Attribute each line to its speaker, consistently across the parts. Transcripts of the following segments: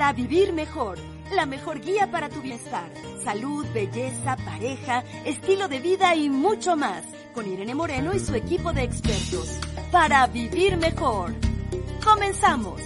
Speaker 1: Para vivir mejor, la mejor guía para tu bienestar, salud, belleza, pareja, estilo de vida y mucho más, con Irene Moreno y su equipo de expertos. Para vivir mejor. Comenzamos.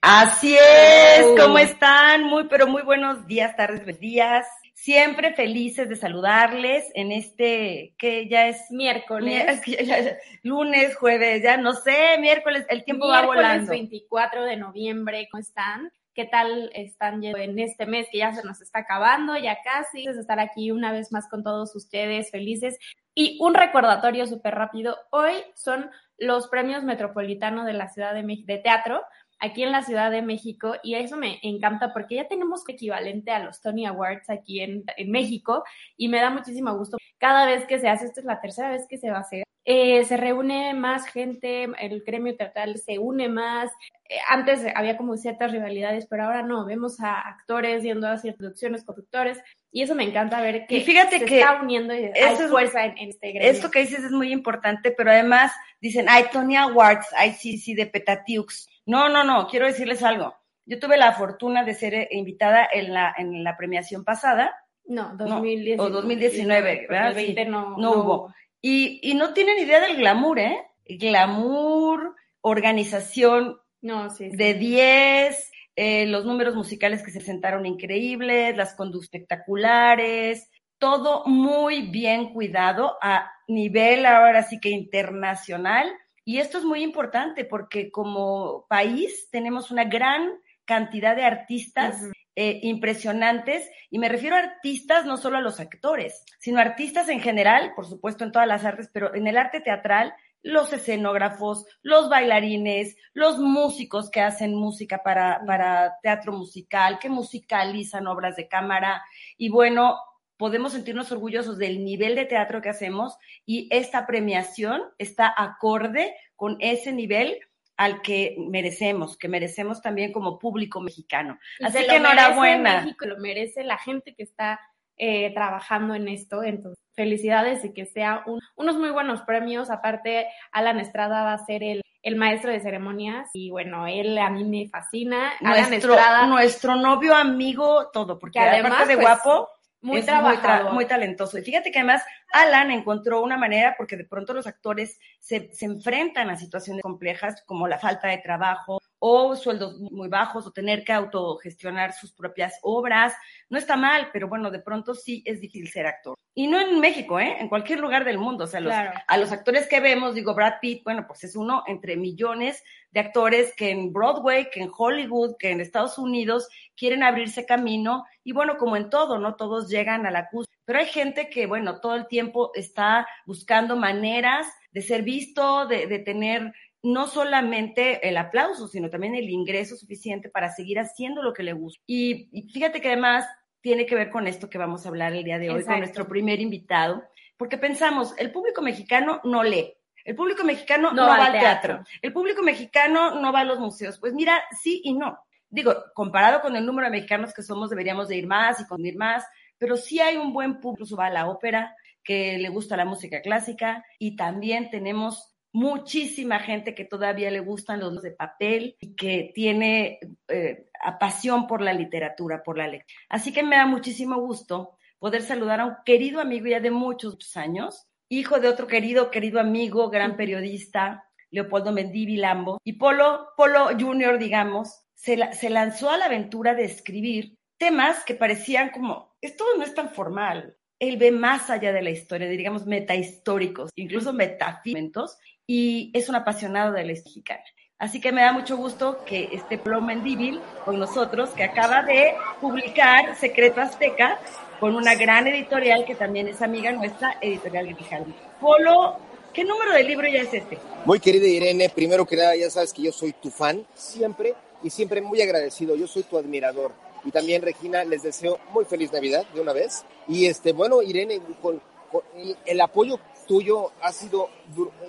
Speaker 2: Así es, ¿cómo están? Muy, pero muy buenos días, tardes, días. Siempre felices de saludarles en este, que ya es
Speaker 3: Miércoles.
Speaker 2: es que ya- ya- lunes, jueves, ya no sé, miércoles, el tiempo va
Speaker 3: Miércoles
Speaker 2: volando.
Speaker 3: 24 de noviembre, ¿cómo están? ¿Qué tal están en este mes que ya se nos está acabando, ya casi? Es estar aquí una vez más con todos ustedes, felices. Y un recordatorio súper rápido. Hoy son los premios Metropolitano de la Ciudad de México de Teatro, aquí en la Ciudad de México. Y eso me encanta porque ya tenemos equivalente a los Tony Awards aquí en, México. Y me da muchísimo gusto. Cada vez que se hace, esta es la tercera vez que se va a hacer, eh, se reúne más gente, el gremio teatral se une más. Eh, antes había como ciertas rivalidades, pero ahora no, vemos a actores yendo a hacer producciones, conductores, y eso me encanta ver que
Speaker 2: Y fíjate
Speaker 3: se
Speaker 2: que
Speaker 3: está uniendo y hay fuerza en, en este gremio.
Speaker 2: Esto que dices es muy importante, pero además dicen, ay, Tony Awards, ay, sí, sí, de Petatiux. No, no, no, quiero decirles algo. Yo tuve la fortuna de ser eh, invitada en la, en la premiación pasada,
Speaker 3: no,
Speaker 2: no,
Speaker 3: 2019,
Speaker 2: o 2019,
Speaker 3: porque
Speaker 2: ¿verdad?
Speaker 3: El 20
Speaker 2: Sí,
Speaker 3: no,
Speaker 2: no hubo. Y, y no tienen idea del glamour, ¿eh? Glamour, organización
Speaker 3: No, sí, sí.
Speaker 2: de 10, eh, los números musicales que se sentaron increíbles, las conductas espectaculares, todo muy bien cuidado a nivel ahora sí que internacional. Y esto es muy importante porque como país tenemos una gran cantidad de artistas eh, impresionantes, y me refiero a artistas, no solo a los actores, sino artistas en general, por supuesto en todas las artes, pero en el arte teatral, los escenógrafos, los bailarines, los músicos que hacen música para, para teatro musical, que musicalizan obras de cámara, y bueno, podemos sentirnos orgullosos del nivel de teatro que hacemos y esta premiación está acorde con ese nivel al que merecemos, que merecemos también como público mexicano.
Speaker 3: Y
Speaker 2: Así que enhorabuena.
Speaker 3: México, lo merece la gente que está eh, trabajando en esto. Entonces, felicidades y que sea un- unos muy buenos premios. Aparte, Alan Estrada va a ser el, el maestro de ceremonias y bueno, él a mí me fascina. Alan
Speaker 2: Nuestro,
Speaker 3: Estrada,
Speaker 2: nuestro novio, amigo, todo, porque
Speaker 3: Que además,
Speaker 2: aparte de
Speaker 3: pues,
Speaker 2: guapo,
Speaker 3: muy
Speaker 2: muy, muy talentoso. Y fíjate que además Alan encontró una manera, porque de pronto los actores se, se enfrentan a situaciones complejas como la falta de trabajo o sueldos muy bajos o tener que autogestionar sus propias obras. No está mal, pero bueno, de pronto sí es difícil ser actor. Y no en México, ¿eh? En cualquier lugar del mundo. O sea, los,
Speaker 3: Claro.
Speaker 2: a los actores que vemos, digo, Brad Pitt, bueno, pues es uno entre millones de actores que en Broadway, que en Hollywood, que en Estados Unidos quieren abrirse camino. Y bueno, como en todo, ¿no? Todos llegan a la cúspide. Pero hay gente que, bueno, todo el tiempo está buscando maneras de ser visto, de, de tener no solamente el aplauso, sino también el ingreso suficiente para seguir haciendo lo que le gusta. Y, y fíjate que además tiene que ver con esto que vamos a hablar el día de hoy, con nuestro primer invitado, porque pensamos, el público mexicano no lee, el público mexicano no,
Speaker 3: No
Speaker 2: va al
Speaker 3: al
Speaker 2: teatro.
Speaker 3: teatro.
Speaker 2: el público mexicano no va a los museos. Pues mira, sí y no. Digo, comparado con el número de mexicanos que somos, deberíamos de ir más y consumir más, pero sí hay un buen público, incluso va a la ópera, que le gusta la música clásica y también tenemos muchísima gente que todavía le gustan los libros de papel y que tiene eh, a pasión por la literatura, por la lectura. Así que me da muchísimo gusto poder saludar a un querido amigo ya de muchos, muchos años, hijo de otro querido, querido amigo, gran periodista, Leopoldo Mendivi Lambo, y Polo, Polo Junior, digamos, se, la- se lanzó a la aventura de escribir temas que parecían como, esto no es tan formal. Él ve más allá de la historia, digamos, metahistóricos, incluso metafímentos, y es un apasionado de la mexicana. Así que me da mucho gusto que esté Polo Mendívil con nosotros, que acaba de publicar Secreto Azteca con una gran editorial que también es amiga nuestra, Editorial Grijalvo. Polo, ¿Qué número de libro ya es este?
Speaker 4: Muy querida Irene, primero que nada ya sabes que yo soy tu fan, siempre y siempre muy agradecido, yo soy tu admirador. Y también Regina, les deseo muy feliz Navidad de una vez. Y este, bueno, Irene, con, con el, apoyo tuyo ha sido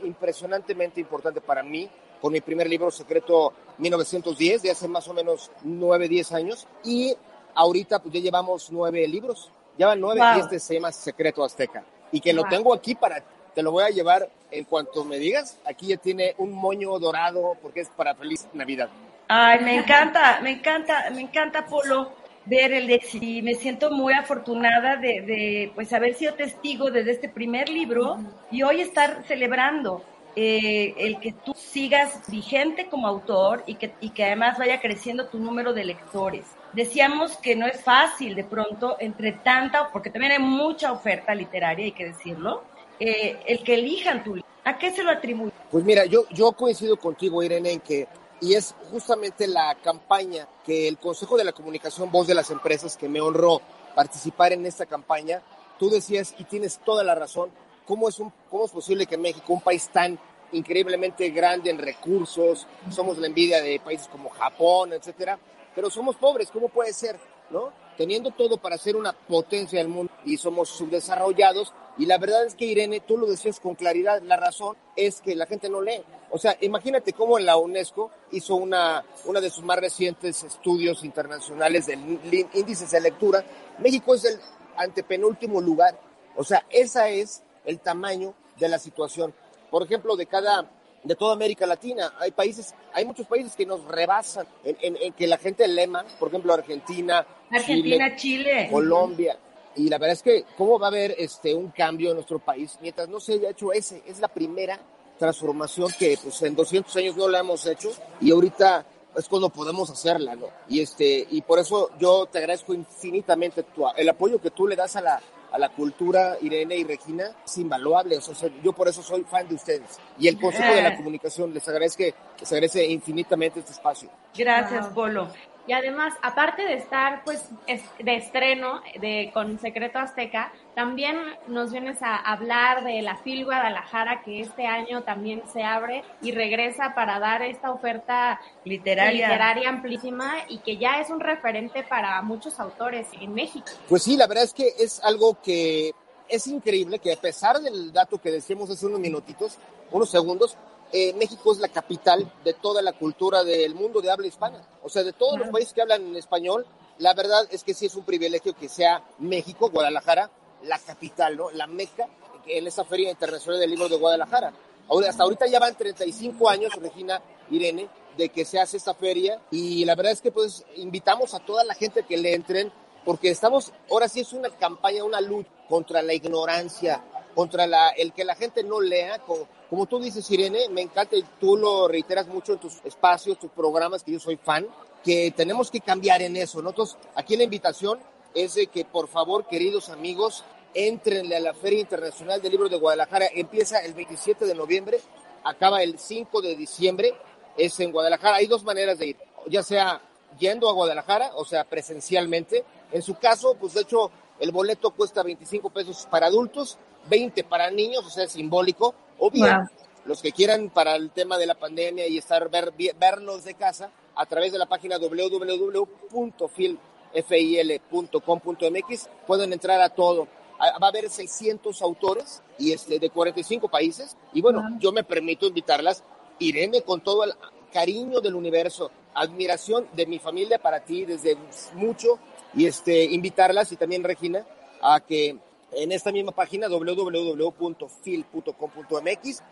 Speaker 4: impresionantemente importante para mí con mi primer libro Secreto 1910, de hace más o menos 9, 10 años. Y ahorita pues ya llevamos nueve libros, ya van nueve
Speaker 2: Wow.
Speaker 4: y este se llama Secreto Azteca. Y que lo
Speaker 2: Wow.
Speaker 4: tengo aquí para, te lo voy a llevar en cuanto me digas. Aquí ya tiene un moño dorado porque es para feliz Navidad.
Speaker 2: Ay, me encanta, me encanta, me encanta, Polo, ver el éxito. Y me siento muy afortunada de, de, pues, haber sido testigo desde este primer libro y hoy estar celebrando eh, el que tú sigas vigente como autor y que, y que además vaya creciendo tu número de lectores. Decíamos que no es fácil de pronto, entre tanta, porque también hay mucha oferta literaria, hay que decirlo, eh, el que elijan tu libro. ¿A qué se lo atribuye?
Speaker 4: Pues mira, yo, yo coincido contigo, Irene, en que, y es justamente la campaña que el Consejo de la Comunicación Voz de las Empresas, que me honró participar en esta campaña, tú decías, y tienes toda la razón, ¿cómo es, un, cómo es posible que México, un país tan increíblemente grande en recursos, somos la envidia de países como Japón, etcétera, pero somos pobres, ¿cómo puede ser? ¿No? Teniendo todo para ser una potencia del mundo y somos subdesarrollados. Y la verdad es que, Irene, tú lo decías con claridad, la razón es que la gente no lee. O sea, imagínate cómo la UNESCO hizo una, una de sus más recientes estudios internacionales lin- índices de lectura. México es el antepenúltimo lugar. O sea, esa es el tamaño de la situación. Por ejemplo, de cada de toda América Latina. Hay países, hay muchos países que nos rebasan en, en- en que la gente lee más, por ejemplo Argentina,
Speaker 2: Argentina, Chile.
Speaker 4: Colombia. Y la verdad es que cómo va a haber este un cambio en nuestro país mientras no se haya hecho ese, es la primera transformación que pues en 200 años no la hemos hecho y ahorita es cuando podemos hacerla, ¿no? Y este y por eso yo te agradezco infinitamente tu, el apoyo que tú le das a la a la cultura Irene y Regina es invaluable, o sea, yo por eso soy fan de ustedes. Y el Consejo de la Comunicación les agradece les agradece infinitamente este espacio.
Speaker 2: Gracias,
Speaker 3: Wow.
Speaker 2: Polo.
Speaker 3: Y además, aparte de estar pues es- de estreno de con Secreto Azteca, también nos vienes a hablar de la FIL Guadalajara que este año también se abre y regresa para dar esta oferta
Speaker 2: Literaria.
Speaker 3: literaria amplísima y que ya es un referente para muchos autores en México.
Speaker 4: Pues sí, la verdad es que es algo que es increíble que a pesar del dato que decíamos hace unos minutitos, unos segundos, eh, México es la capital de toda la cultura del mundo de habla hispana. O sea, de todos los países que hablan en español, la verdad es que sí es un privilegio que sea México, Guadalajara, la capital, ¿no? La meca en esa Feria Internacional del Libro de Guadalajara. Ahora, hasta ahorita ya van 35 años, Regina, Irene, de que se hace esta feria y la verdad es que pues invitamos a toda la gente que le entren porque estamos, ahora sí es una campaña, una lucha contra la ignorancia, contra la, el que la gente no lea, como, como tú dices, Irene, me encanta y tú lo reiteras mucho en tus espacios, tus programas, que yo soy fan, que tenemos que cambiar en eso. Nosotros, aquí la invitación es de que, por favor, queridos amigos, entrenle a la Feria Internacional del Libro de Guadalajara. Empieza el 27 de noviembre, acaba el 5 de diciembre, es en Guadalajara. Hay dos maneras de ir, ya sea yendo a Guadalajara, o sea, presencialmente. En su caso, pues de hecho, el boleto cuesta 25 pesos para adultos, 20 para niños, o sea, simbólico. O bien,
Speaker 2: Wow.
Speaker 4: los que quieran para el tema de la pandemia y estar ver, vernos de casa a través de la página www.fil.com.mx pueden entrar a todo. Va a haber 600 autores y este, de 45 países. Y bueno, yo me permito invitarlas. Irene, con todo el cariño del universo, admiración de mi familia para ti desde mucho y este, invitarlas y también Regina a que en esta misma página www.fil.com.mx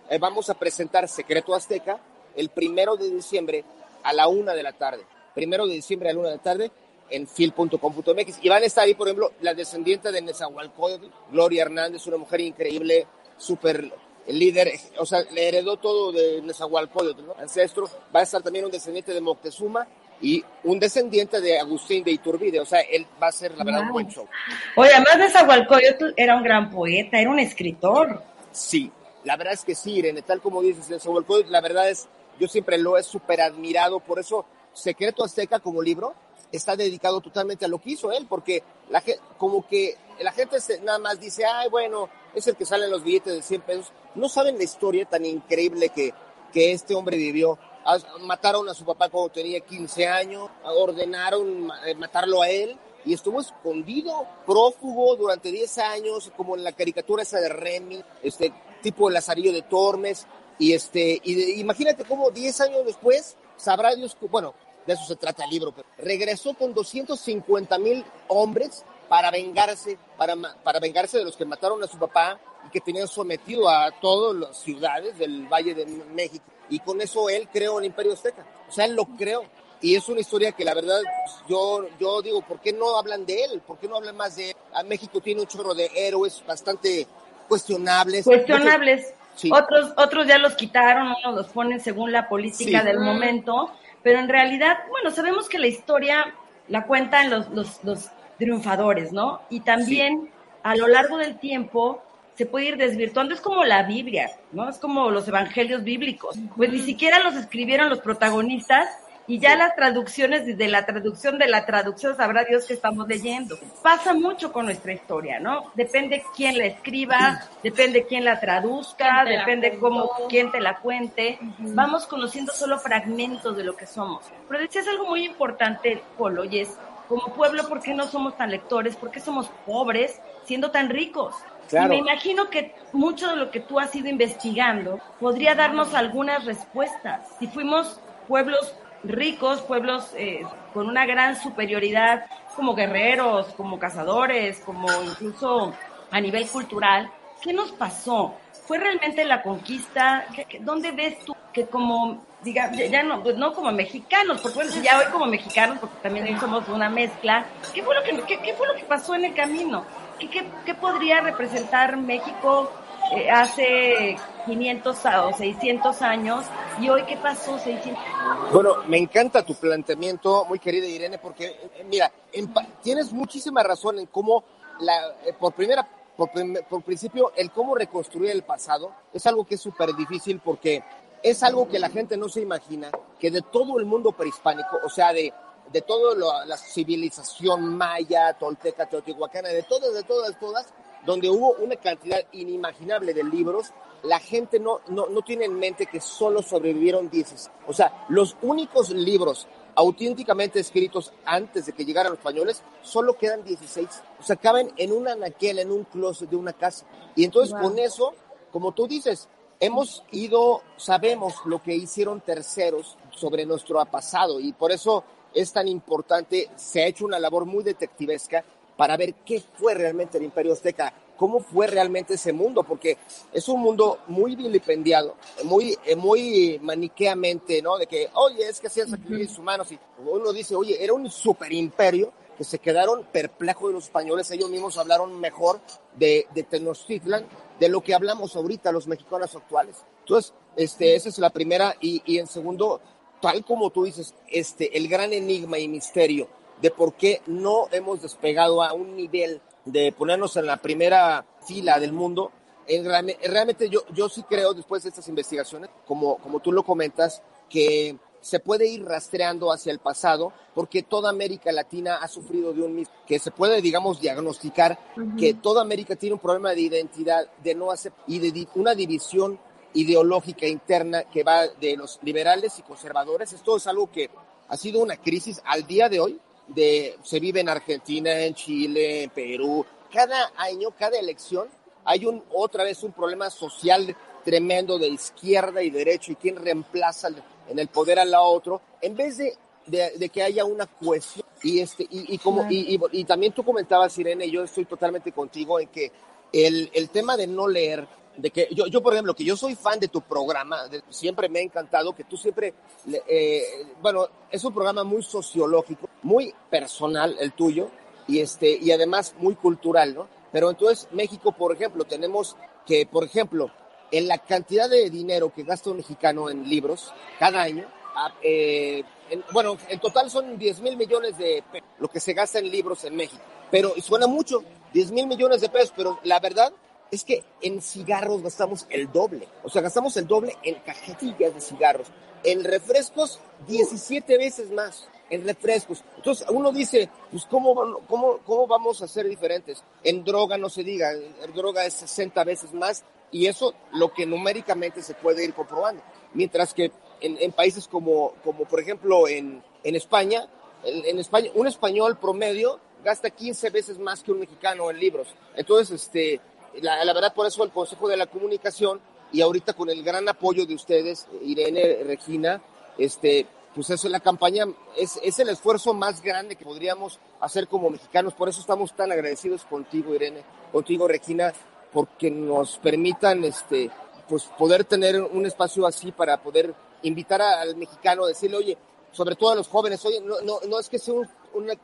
Speaker 4: eh, vamos a presentar Secreto Azteca el primero de diciembre a la una de la tarde. Primero de diciembre a la una de la tarde en fil.com.mx. Y van a estar ahí, por ejemplo, la descendiente de Nezahualcóyotl, Gloria Hernández, una mujer increíble, súper líder, o sea, le heredó todo de Nezahualcóyotl, ¿no? ancestro. Va a estar también un descendiente de Moctezuma y un descendiente de Agustín de Iturbide. O sea, él va a ser, la verdad, un buen show.
Speaker 2: Oye, además de Zahualcóyotl, era un gran poeta, era un escritor.
Speaker 4: Sí, la verdad es que sí, Irene, tal como dices, Nezahualcóyotl, la verdad es, yo siempre lo he súper admirado, por eso Secreto Azteca como libro está dedicado totalmente a lo que hizo él, porque la, como que la gente se, nada más dice, ay, bueno, es el que sale en los billetes de 100 pesos. No saben la historia tan increíble que, que este hombre vivió. Mataron a su papá cuando tenía 15 años, ordenaron eh, matarlo a él y estuvo escondido, prófugo durante 10 años, como en la caricatura esa de Remy, este tipo Lazarillo de Tormes. Y este, y imagínate cómo 10 años después sabrá Dios, bueno, de eso se trata el libro, regresó con 250 mil hombres para vengarse, para, para vengarse de los que mataron a su papá y que tenían sometido a todas las ciudades del Valle de México. Y con eso él creó el Imperio Azteca. O sea, él lo creó. Y es una historia que la verdad yo, yo digo, ¿por qué no hablan de él? ¿Por qué no hablan más de él? A México tiene un chorro de héroes bastante cuestionables.
Speaker 2: Cuestionables. Otros, otros ya los quitaron, unos los ponen según la política del momento, pero en realidad, bueno, sabemos que la historia la cuentan los, los, los triunfadores, ¿no? Y también a lo largo del tiempo se puede ir desvirtuando, es como la Biblia, ¿no? Es como los evangelios bíblicos. Pues ni siquiera los escribieron los protagonistas y ya las traducciones, desde la traducción de la traducción, sabrá Dios que estamos leyendo. Pasa mucho con nuestra historia, ¿no? Depende quién la escriba, depende quién la traduzca, depende cómo, quién te la cuente. Vamos conociendo solo fragmentos de lo que somos. Pero decías algo muy importante, Polo, y es, como pueblo, ¿por qué no somos tan lectores? ¿Por qué somos pobres siendo tan ricos? Y me imagino que mucho de lo que tú has ido investigando podría darnos algunas respuestas. Si fuimos pueblos ricos, pueblos eh, con una gran superioridad como guerreros, como cazadores, como incluso a nivel cultural, ¿qué nos pasó? ¿Fue realmente la conquista? ¿Dónde ves tú que como, diga, ya no, pues no como mexicanos, porque bueno, ya hoy como mexicanos, porque también somos una mezcla, ¿qué fue lo que, qué fue lo que pasó en el camino? ¿Qué, podría representar México eh, hace 500 o 600 años y hoy qué pasó 600
Speaker 4: Bueno, me encanta tu planteamiento, muy querida Irene, porque eh, mira, tienes muchísima razón en cómo la, eh, por primera por, por, principio, el cómo reconstruir el pasado es algo que es súper difícil porque es algo que la gente no se imagina, que de todo el mundo prehispánico, o sea, de de toda la civilización maya, tolteca, teotihuacana, de todas, de todas, todas, donde hubo una cantidad inimaginable de libros, la gente no, no, no tiene en mente que solo sobrevivieron 10. O sea, los únicos libros auténticamente escritos antes de que llegaran los españoles, solo quedan 16. O sea, caben en una anaquel, en un closet de una casa. Y entonces con eso, como tú dices, hemos ido, sabemos lo que hicieron terceros sobre nuestro pasado y por eso es tan importante, se ha hecho una labor muy detectivesca para ver qué fue realmente el Imperio Azteca, cómo fue realmente ese mundo, porque es un mundo muy vilipendiado, muy, eh, muy maniqueamente, ¿no? De que, oye, es que hacían sacrificios humanos, y uno dice, oye, era un super imperio que se quedaron perplejos de los españoles, ellos mismos hablaron mejor de, de Tenochtitlan de lo que hablamos ahorita los mexicanos actuales. Entonces, este, esa es la primera, y, y en segundo, tal como tú dices, este, el gran enigma y misterio de por qué no hemos despegado a un nivel de ponernos en la primera fila del mundo, realmente yo, yo sí creo, después de estas investigaciones, como, como tú lo comentas, que se puede ir rastreando hacia el pasado, porque toda América Latina ha sufrido de un mismo, que se puede, digamos, diagnosticar que toda América tiene un problema de identidad, de no hacer, y de una división ideológica interna que va de los liberales y conservadores. Esto es algo que ha sido una crisis al día de hoy. De, se vive en Argentina, en Chile, en Perú. Cada año, cada elección, hay un, otra vez un problema social tremendo de izquierda y derecho y quién reemplaza en el poder al otro, en vez de, de, que haya una cohesión. Y, este, y, y como, y, y, también tú comentabas, Irene, yo estoy totalmente contigo en que el, el tema de no leer, de que yo, yo, por ejemplo, que yo soy fan de tu programa, siempre me ha encantado que tú siempre, eh, bueno, es un programa muy sociológico, muy personal el tuyo, y, este, y además muy cultural, ¿no? Pero entonces México, por ejemplo, tenemos que, por ejemplo, en la cantidad de dinero que gasta un mexicano en libros cada año, ah, eh, bueno, en total son 10 mil millones de pesos lo que se gasta en libros en México. Pero suena mucho, 10 mil millones de pesos, pero la verdad es que en cigarros gastamos el doble. O sea, gastamos el doble en cajetillas de cigarros. En refrescos, 17 veces más. en refrescos. Entonces uno dice, pues ¿cómo, cómo, cómo vamos a ser diferentes? En droga no se diga, en droga es 60 veces más y eso lo que numéricamente se puede ir comprobando. Mientras que en, en países como, como por ejemplo en, en España, en, en España, un español promedio gasta 15 veces más que un mexicano en libros. Entonces, este, la, la verdad, por eso el Consejo de la Comunicación y ahorita con el gran apoyo de ustedes, Irene, Regina, este, pues eso la campaña, es, es el esfuerzo más grande que podríamos hacer como mexicanos. Por eso estamos tan agradecidos contigo, Irene, contigo, Regina, porque nos permitan, este, pues poder tener un espacio así para poder invitar al mexicano a decirle, oye, sobre todo a los jóvenes, oye, no, no, no es que sea un,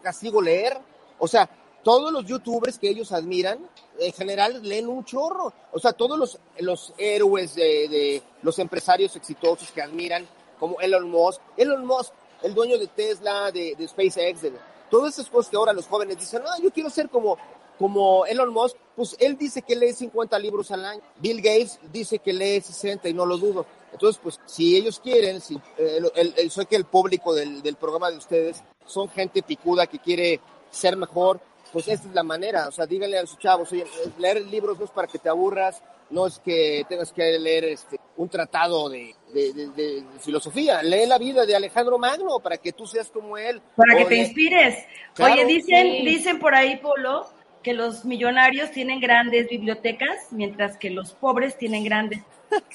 Speaker 4: castigo leer, o sea, todos los youtubers que ellos admiran, en general leen un chorro. O sea, todos los, los héroes de, de, los empresarios exitosos que admiran, como Elon Musk, Elon Musk, el dueño de Tesla, de, de SpaceX, de, todas esas cosas que ahora los jóvenes dicen, no, yo quiero ser como, como Elon Musk, pues él dice que lee 50 libros al año. Bill Gates dice que lee 60 y no lo dudo. Entonces, pues, si ellos quieren, si, eh, el, el, sé que el público del, del programa de ustedes son gente picuda que quiere ser mejor, pues esta es la manera. O sea, díganle a sus chavos, oye, leer libros no es para que te aburras, no es que tengas que leer este, un tratado de, de, de, de, filosofía. Lee la vida de Alejandro Magno para que tú seas como él.
Speaker 2: Para que te inspires. Claro. Oye, dicen, sí. dicen por ahí, Polo, que los millonarios tienen grandes bibliotecas, mientras que los pobres tienen grandes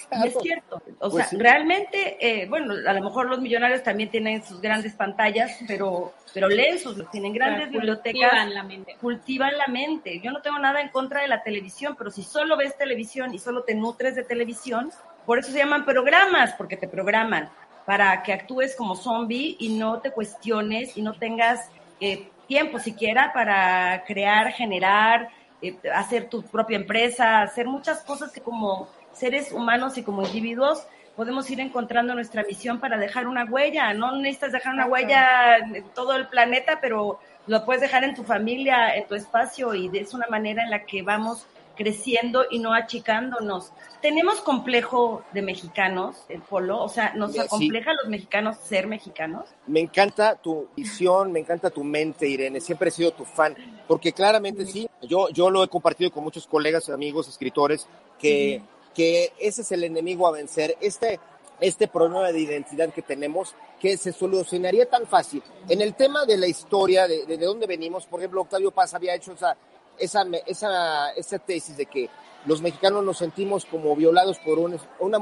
Speaker 2: Claro. Es cierto. O pues sea, sí. realmente, eh, bueno, a lo mejor los millonarios también tienen sus grandes pantallas, pero, pero leen sus, tienen grandes
Speaker 3: Pero
Speaker 2: bibliotecas.
Speaker 3: cultivan la mente.
Speaker 2: Cultivan la mente. Yo no tengo nada en contra de la televisión, pero si solo ves televisión y solo te nutres de televisión, por eso se llaman programas, porque te programan para que actúes como zombie y no te cuestiones y no tengas eh, tiempo siquiera para crear, generar, eh, hacer tu propia empresa, hacer muchas cosas que como seres humanos y como individuos podemos ir encontrando nuestra misión para dejar una huella. No necesitas dejar una huella en todo el planeta, pero lo puedes dejar en tu familia, en tu espacio y es una manera en la que vamos creciendo y no achicándonos. Tenemos complejo de mexicanos, el polo, o sea, nos acompleja sí. a los mexicanos ser mexicanos.
Speaker 4: Me encanta tu visión, me encanta tu mente, Irene, siempre he sido tu fan, porque claramente sí, yo, yo lo he compartido con muchos colegas, amigos, escritores, que... Sí que ese es el enemigo a vencer, este, este problema de identidad que tenemos, que se solucionaría tan fácil. En el tema de la historia, de, de, de dónde venimos, por ejemplo, Octavio Paz había hecho esa, esa, esa, esa tesis de que los mexicanos nos sentimos como violados por un, una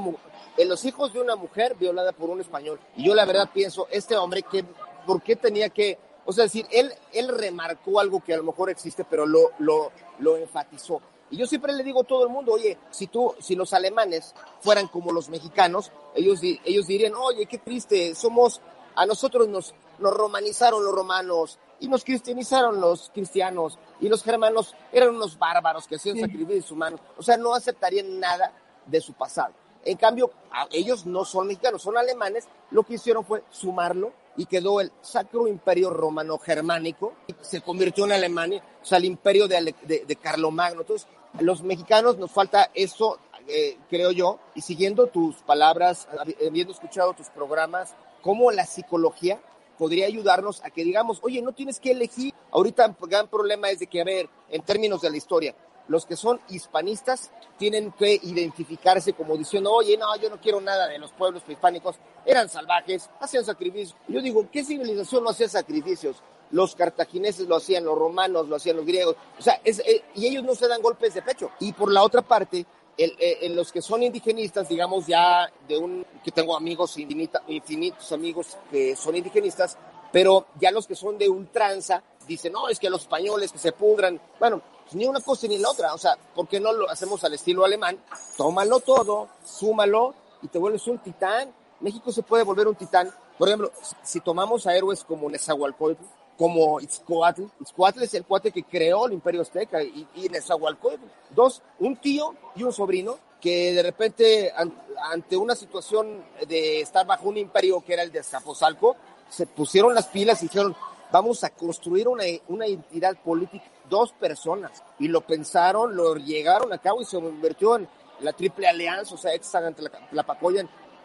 Speaker 4: en los hijos de una mujer violada por un español. Y yo la verdad pienso, este hombre, que, ¿por qué tenía que, o sea, decir, él, él remarcó algo que a lo mejor existe, pero lo, lo, lo enfatizó. Y yo siempre le digo a todo el mundo, oye, si tú, si los alemanes fueran como los mexicanos, ellos, ellos dirían, oye, qué triste, somos, a nosotros nos, nos romanizaron los romanos y nos cristianizaron los cristianos y los germanos eran unos bárbaros que hacían sacrificios humanos. O sea, no aceptarían nada de su pasado. En cambio, ellos no son mexicanos, son alemanes. Lo que hicieron fue sumarlo y quedó el Sacro Imperio Romano Germánico y se convirtió en Alemania, o sea, el imperio de, de, de Carlomagno. Entonces, los mexicanos nos falta eso, eh, creo yo, y siguiendo tus palabras, habiendo escuchado tus programas, cómo la psicología podría ayudarnos a que digamos, oye, no tienes que elegir. Ahorita gran problema es de que, a ver, en términos de la historia, los que son hispanistas tienen que identificarse como diciendo, oye, no, yo no quiero nada de los pueblos prehispánicos, eran salvajes, hacían sacrificios. Yo digo, ¿qué civilización no hacía sacrificios? Los cartagineses lo hacían, los romanos lo hacían, los griegos, o sea, es, eh, y ellos no se dan golpes de pecho. Y por la otra parte, el, el, los que son indigenistas, digamos ya de un, que tengo amigos, infinita, infinitos amigos que son indigenistas, pero ya los que son de ultranza, dicen, no, es que los españoles que se pudran, bueno, pues ni una cosa ni la otra, o sea, ¿por qué no lo hacemos al estilo alemán? Tómalo todo, súmalo y te vuelves un titán. México se puede volver un titán. Por ejemplo, si tomamos a héroes como Nezahualcóyotl, como Itzcoatl, Itzcoatl es el cuate que creó el imperio azteca y, y Nezahualcóyotl, dos, un tío y un sobrino que de repente ante una situación de estar bajo un imperio que era el de Azcapotzalco, se pusieron las pilas y dijeron, vamos a construir una, una entidad política, dos personas, y lo pensaron, lo llegaron a cabo y se convirtió en la triple alianza, o sea, Hexagon, la, la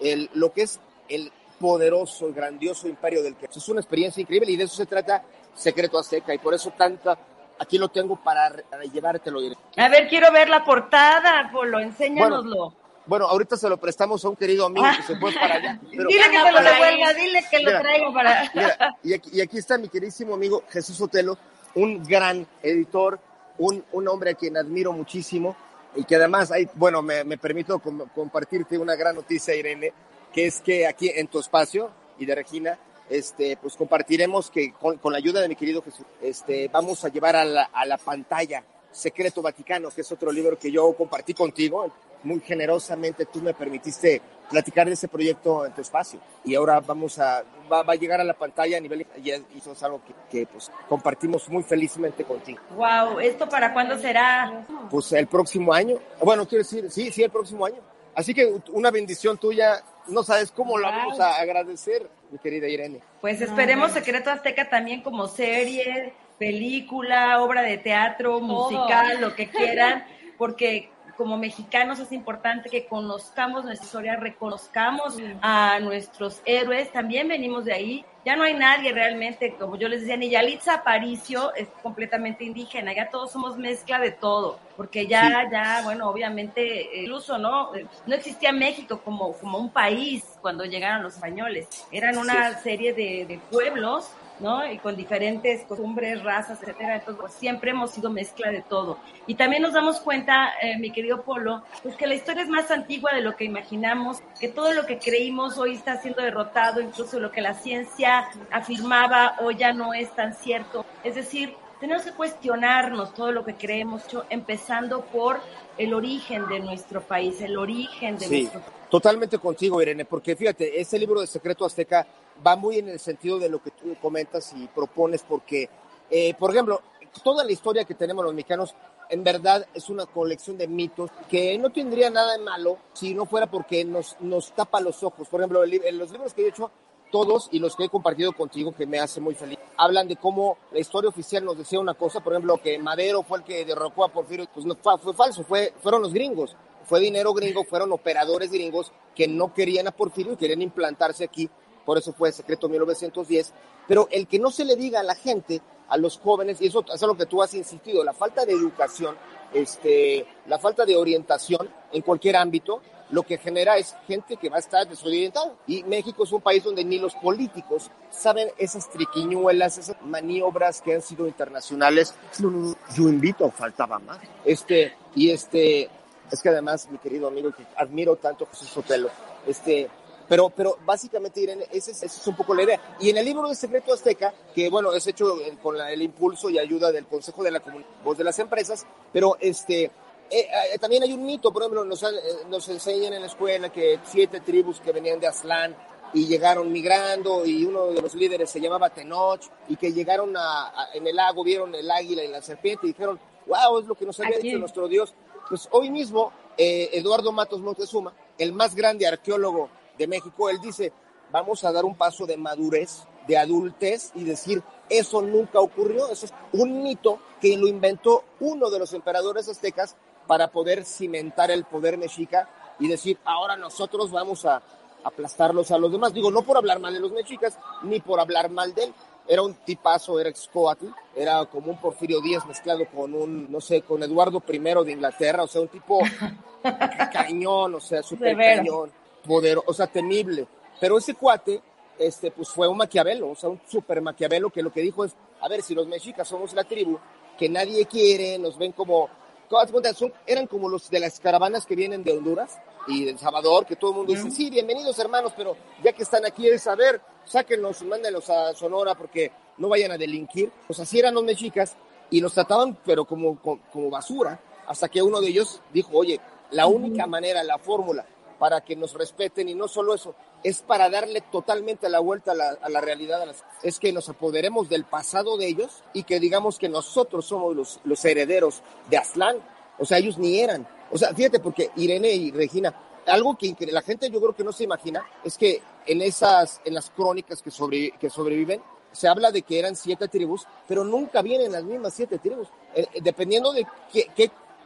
Speaker 4: el, lo que es el poderoso, grandioso imperio del que es una experiencia increíble y de eso se trata Secreto Azteca y por eso tanta aquí lo tengo para, para llevártelo directo.
Speaker 2: A ver, quiero ver la portada, Polo, enséñanoslo.
Speaker 4: Bueno, ahorita se lo prestamos a un querido amigo que se fue para allá. Pero,
Speaker 2: dile que te lo devuelva, dile que lo
Speaker 4: Mira.
Speaker 2: traigo para...
Speaker 4: Mira, y aquí, y aquí está mi queridísimo amigo Jesús Otelo, un gran editor, un, un hombre a quien admiro muchísimo y que además, hay, bueno, me, me permito com- compartirte una gran noticia, Irene, que es que aquí en tu espacio y de Regina, este, pues compartiremos que con, con la ayuda de mi querido Jesús, este, vamos a llevar a la, a la pantalla Secreto Vaticano, que es otro libro que yo compartí contigo. Muy generosamente tú me permitiste platicar de ese proyecto en tu espacio. Y ahora vamos a, va, va a llegar a la pantalla a nivel, y y eso es algo que, que, pues, compartimos muy felizmente contigo.
Speaker 2: Wow, ¿esto para cuándo será?
Speaker 4: Pues el próximo año, bueno, quiero decir, sí, sí, el próximo año. Así que una bendición tuya, no sabes cómo la vamos a agradecer, mi querida Irene.
Speaker 2: Pues esperemos Secreto Azteca también como serie, película, obra de teatro, musical, lo que quieran, porque como mexicanos es importante que conozcamos nuestra historia, reconozcamos a nuestros héroes, también venimos de ahí. Ya no hay nadie realmente, como yo les decía, ni Yalitza Aparicio es completamente indígena, ya todos somos mezcla de todo, porque ya, ya, bueno, obviamente, incluso, ¿no? No existía México como, como un país cuando llegaron los españoles, eran una serie de, de pueblos ¿no? Y con diferentes costumbres, razas, etcétera. Entonces, pues, siempre hemos sido mezcla de todo. Y también nos damos cuenta, eh, mi querido Polo, pues que la historia es más antigua de lo que imaginamos, que todo lo que creímos hoy está siendo derrotado, incluso lo que la ciencia afirmaba hoy ya no es tan cierto. Es decir, tenemos que cuestionarnos todo lo que creemos, empezando por el origen de nuestro país, el origen de
Speaker 4: Sí,
Speaker 2: nuestro país.
Speaker 4: totalmente contigo, Irene, porque fíjate, este libro de Secreto Azteca va muy en el sentido de lo que tú comentas y propones, porque, eh, por ejemplo, toda la historia que tenemos los mexicanos, en verdad es una colección de mitos que no tendría nada de malo si no fuera porque nos, nos tapa los ojos. Por ejemplo, en los libros que he hecho, todos y los que he compartido contigo, que me hace muy feliz, hablan de cómo la historia oficial nos decía una cosa, por ejemplo, que Madero fue el que derrocó a Porfirio, pues no, fue, fue falso, fue, fueron los gringos, fue dinero gringo, fueron operadores gringos que no querían a Porfirio y querían implantarse aquí, por eso fue secreto 1910, pero el que no se le diga a la gente, a los jóvenes, y eso es lo que tú has insistido, la falta de educación, este, la falta de orientación en cualquier ámbito, lo que genera es gente que va a estar desorientada. Y México es un país donde ni los políticos saben esas triquiñuelas, esas maniobras que han sido internacionales. Yo invito, faltaba más. Este, y este, es que además, mi querido amigo, que admiro tanto Jesús Sotelo, este, pero, pero básicamente, Irene, esa es, esa es un poco la idea. Y en el libro de Secreto Azteca, que bueno, es hecho eh, con la- el impulso y ayuda del Consejo de la voz de las empresas, pero este, eh, eh, también hay un mito, por ejemplo, nos, eh, nos enseñan en la escuela que siete tribus que venían de Aztlán y llegaron migrando y uno de los líderes se llamaba Tenoch y que llegaron a, a- en el lago, vieron el águila y la serpiente y dijeron, wow, es lo que nos había dicho nuestro Dios. Pues hoy mismo, eh, Eduardo Matos Montezuma, el más grande arqueólogo de México, él dice, vamos a dar un paso de madurez, de adultez y decir, eso nunca ocurrió, eso es un mito que lo inventó uno de los emperadores aztecas para poder cimentar el poder mexica y decir, ahora nosotros vamos a aplastarlos a los demás. Digo, no por hablar mal de los mexicas, ni por hablar mal de él. Era un tipazo, era excoatl, era como un Porfirio Díaz mezclado con un, no sé, con Eduardo I de Inglaterra, o sea, un tipo cañón, o sea, súper cañón, poderoso, o sea, temible. Pero ese cuate, este, pues fue un maquiavelo, o sea, un super maquiavelo que lo que dijo es, a ver, si los mexicas somos la tribu que nadie quiere, nos ven como. Son- eran como los de las caravanas que vienen de Honduras y de El Salvador, que todo el mundo dice, sí, bienvenidos hermanos, pero ya que están aquí es, a ver, sáquenlos, mándenlos a Sonora porque no vayan a delinquir. Pues así eran los mexicas y los trataban, pero como, como, como basura, hasta que uno de ellos dijo, oye, la única manera, la fórmula para que nos respeten y no solo eso, es para darle totalmente la vuelta a la, realidad, es que nos apoderemos del pasado de ellos y que digamos que nosotros somos los, herederos de Aztlán. O sea, ellos ni eran. O sea, fíjate, porque Irene y Regina, algo que la gente yo creo que no se imagina es que en esas, en las crónicas que, sobre, que sobreviven, se habla de que eran siete tribus, pero nunca vienen las mismas siete tribus. Eh, eh, dependiendo de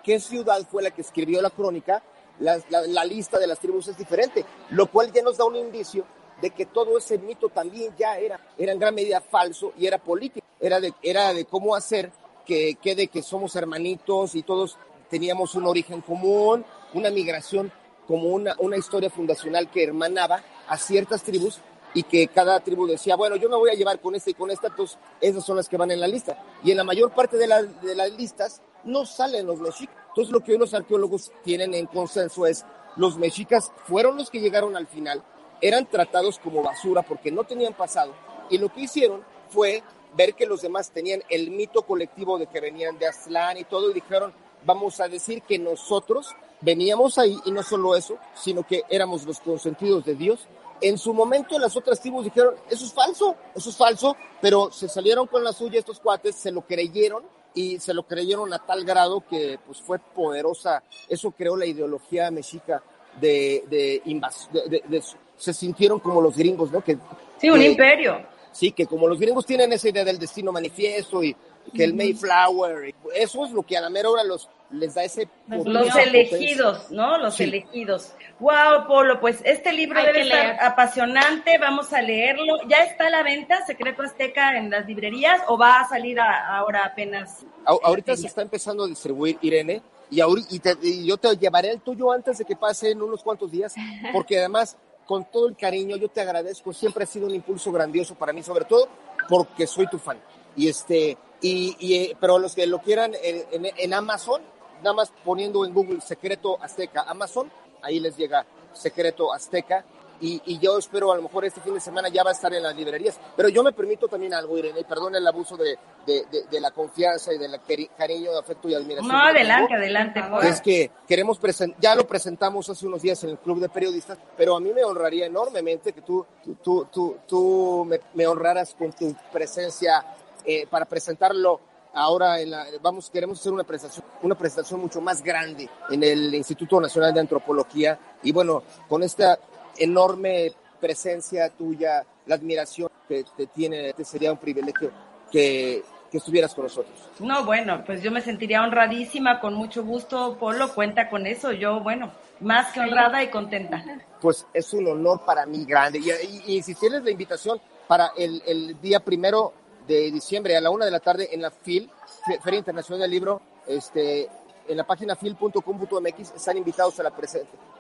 Speaker 4: qué ciudad fue la que escribió la crónica, la, lista de las tribus es diferente, lo cual ya nos da un indicio de que todo ese mito también ya era, era en gran medida falso y era político, era de, era de cómo hacer que quede que somos hermanitos y todos teníamos un origen común, una migración como una, historia fundacional que hermanaba a ciertas tribus y que cada tribu decía, bueno, yo me voy a llevar con esta y con esta, pues esas son las que van en la lista. Y en la mayor parte de, de las listas no salen los mexicas. Entonces lo que hoy los arqueólogos tienen en consenso es, los mexicas fueron los que llegaron al final, eran tratados como basura porque no tenían pasado, y lo que hicieron fue ver que los demás tenían el mito colectivo de que venían de Aztlán y todo, y dijeron, vamos a decir que nosotros veníamos ahí, y no solo eso, sino que éramos los consentidos de Dios. En su momento las otras tribus dijeron, eso es falso, eso es falso, pero se salieron con la suya estos cuates, se lo creyeron y se lo creyeron a tal grado que pues fue poderosa, eso creó la ideología mexica de, de, invas- de- de- de- se sintieron como los gringos, ¿no? Que,
Speaker 2: Sí, un
Speaker 4: que-
Speaker 2: imperio.
Speaker 4: Sí, que como los gringos tienen esa idea del destino manifiesto y que el Mayflower, eso es lo que a la mera hora los, les da ese...
Speaker 3: Los
Speaker 2: elegidos, ¿no? Los
Speaker 4: Sí.
Speaker 2: elegidos. Wow, Polo, pues este libro
Speaker 3: Hay
Speaker 2: debe estar
Speaker 3: leer.
Speaker 2: apasionante, vamos a leerlo. ¿Ya está a la venta Secreto Azteca en las librerías o va a salir a- ahora apenas?
Speaker 4: A- ahorita se está empezando a distribuir, Irene, y, y, te- y yo te llevaré el tuyo antes de que pasen unos cuantos días, porque además, con todo el cariño, yo te agradezco, siempre ha sido un impulso grandioso para mí, sobre todo porque soy tu fan. Y este, y, y, eh, pero los que lo quieran en, en- en Amazon, nada más poniendo en Google Secreto Azteca Amazon, ahí les llega Secreto Azteca. Y, y yo espero a lo mejor este fin de semana ya va a estar en las librerías. Pero yo me permito también algo, Irene, y perdón el abuso de, de, de- de la confianza y del cari- cariño, afecto y admiración.
Speaker 2: No, adelante,
Speaker 4: tengo
Speaker 2: adelante,
Speaker 3: Por favor.
Speaker 4: es que queremos presentar, ya lo presentamos hace unos días en el Club de Periodistas, pero a mí me honraría enormemente que tú, tú, tú, tú, tú me, me honraras con tu presencia eh, para presentarlo ahora en la, vamos, queremos hacer una presentación, una presentación mucho más grande en el Instituto Nacional de Antropología y bueno, con esta enorme presencia tuya, la admiración que te tiene, te sería un privilegio que, que estuvieras con nosotros.
Speaker 2: No, bueno, pues yo me sentiría honradísima, con mucho gusto, Polo, cuenta con eso. Yo, bueno, más que honrada y contenta.
Speaker 4: pues es un honor para mí grande. Y, y- y si tienes la invitación para el, el día primero de diciembre a la una de la tarde en la FIL, Fe- Feria Internacional del Libro, este, en la página fil.com.mx están invitados a la,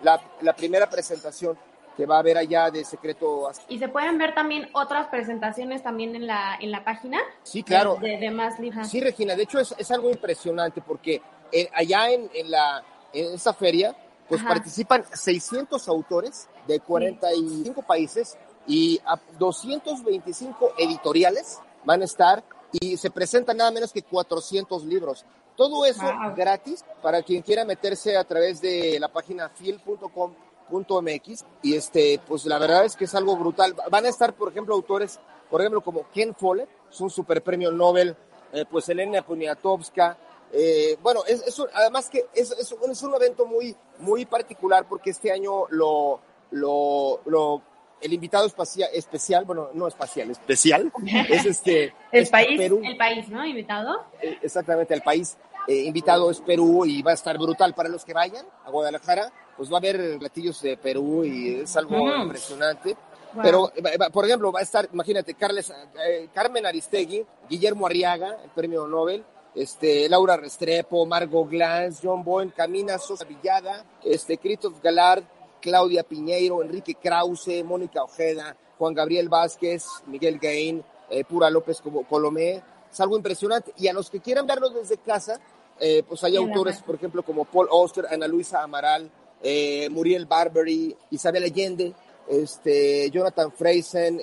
Speaker 4: la, la primera presentación que va a haber allá de Secreto.
Speaker 3: Y se pueden ver también otras presentaciones también en la, en la página.
Speaker 4: Sí, claro.
Speaker 3: De, de más libros.
Speaker 4: Sí, Regina, de hecho es, es algo impresionante porque eh, allá en, en, la, en esta feria pues
Speaker 3: Ajá.
Speaker 4: participan 600 autores de 45 países y a 225 editoriales van a estar y se presentan nada menos que 400 libros. Todo eso
Speaker 2: Wow.
Speaker 4: gratis para quien quiera meterse a través de la página fil.com.mx y este pues la verdad es que es algo brutal. Van a estar, por ejemplo, autores, por ejemplo, como Ken Follett, es un super premio Nobel, eh, pues Elena Poniatowska, eh, bueno, es, es un- además que es, es un, es un evento muy, muy particular porque este año lo, lo, lo- el invitado espacia- especial, bueno, no espacial, especial, es este...
Speaker 2: El
Speaker 4: es
Speaker 2: país,
Speaker 4: Perú.
Speaker 3: El país, ¿no? Invitado.
Speaker 4: Eh, exactamente el país eh, invitado es Perú y va a estar brutal para los que vayan a Guadalajara pues va a haber platillos de Perú y es algo impresionante
Speaker 3: Wow.
Speaker 4: pero por ejemplo va a estar imagínate Carles, eh, Carmen Aristegui Guillermo Arriaga el premio Nobel este Laura Restrepo Margot Glantz John Boyne Camina Sosa Villada este Christoph Galard Claudia Piñeiro Enrique Krause Mónica Ojeda Juan Gabriel Vázquez Miguel Gain eh, Pura López Colomé es algo impresionante. Y a los que quieran verlo desde casa, eh, pues hay autores, por ejemplo, como Paul Auster, Ana Luisa Amaral, eh, Muriel Barbery, Isabel Allende, este, Jonathan Freisen,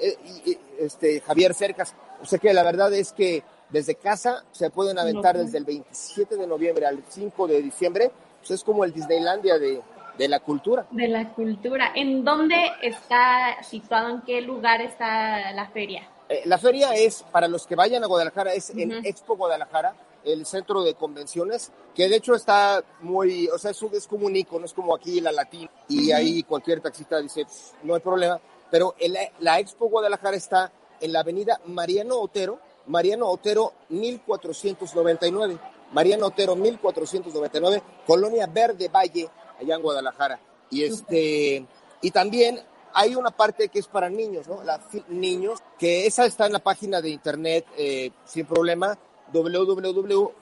Speaker 4: este, Javier Cercas. O sea que la verdad es que desde casa se pueden aventar desde el 27 de noviembre al 5 de diciembre. Pues es como el Disneylandia de, de la cultura.
Speaker 3: De la cultura. ¿En dónde está situado? ¿En qué lugar está la feria?
Speaker 4: Eh, la feria es, para los que vayan a Guadalajara, es en. Expo Guadalajara, el centro de convenciones, que de hecho está muy, o sea, es, es como un icono, es como aquí la Latina, y ahí cualquier taxista dice, "Pff, no hay problema, pero el- la Expo Guadalajara está en la avenida Mariano Otero, Mariano Otero 1499, Mariano Otero 1499, Colonia Verde Valle, allá en Guadalajara. Y este, y también hay una parte que es para niños, ¿no? La Niños, que esa está en la página de internet eh, sin problema, www.fil.com.mx,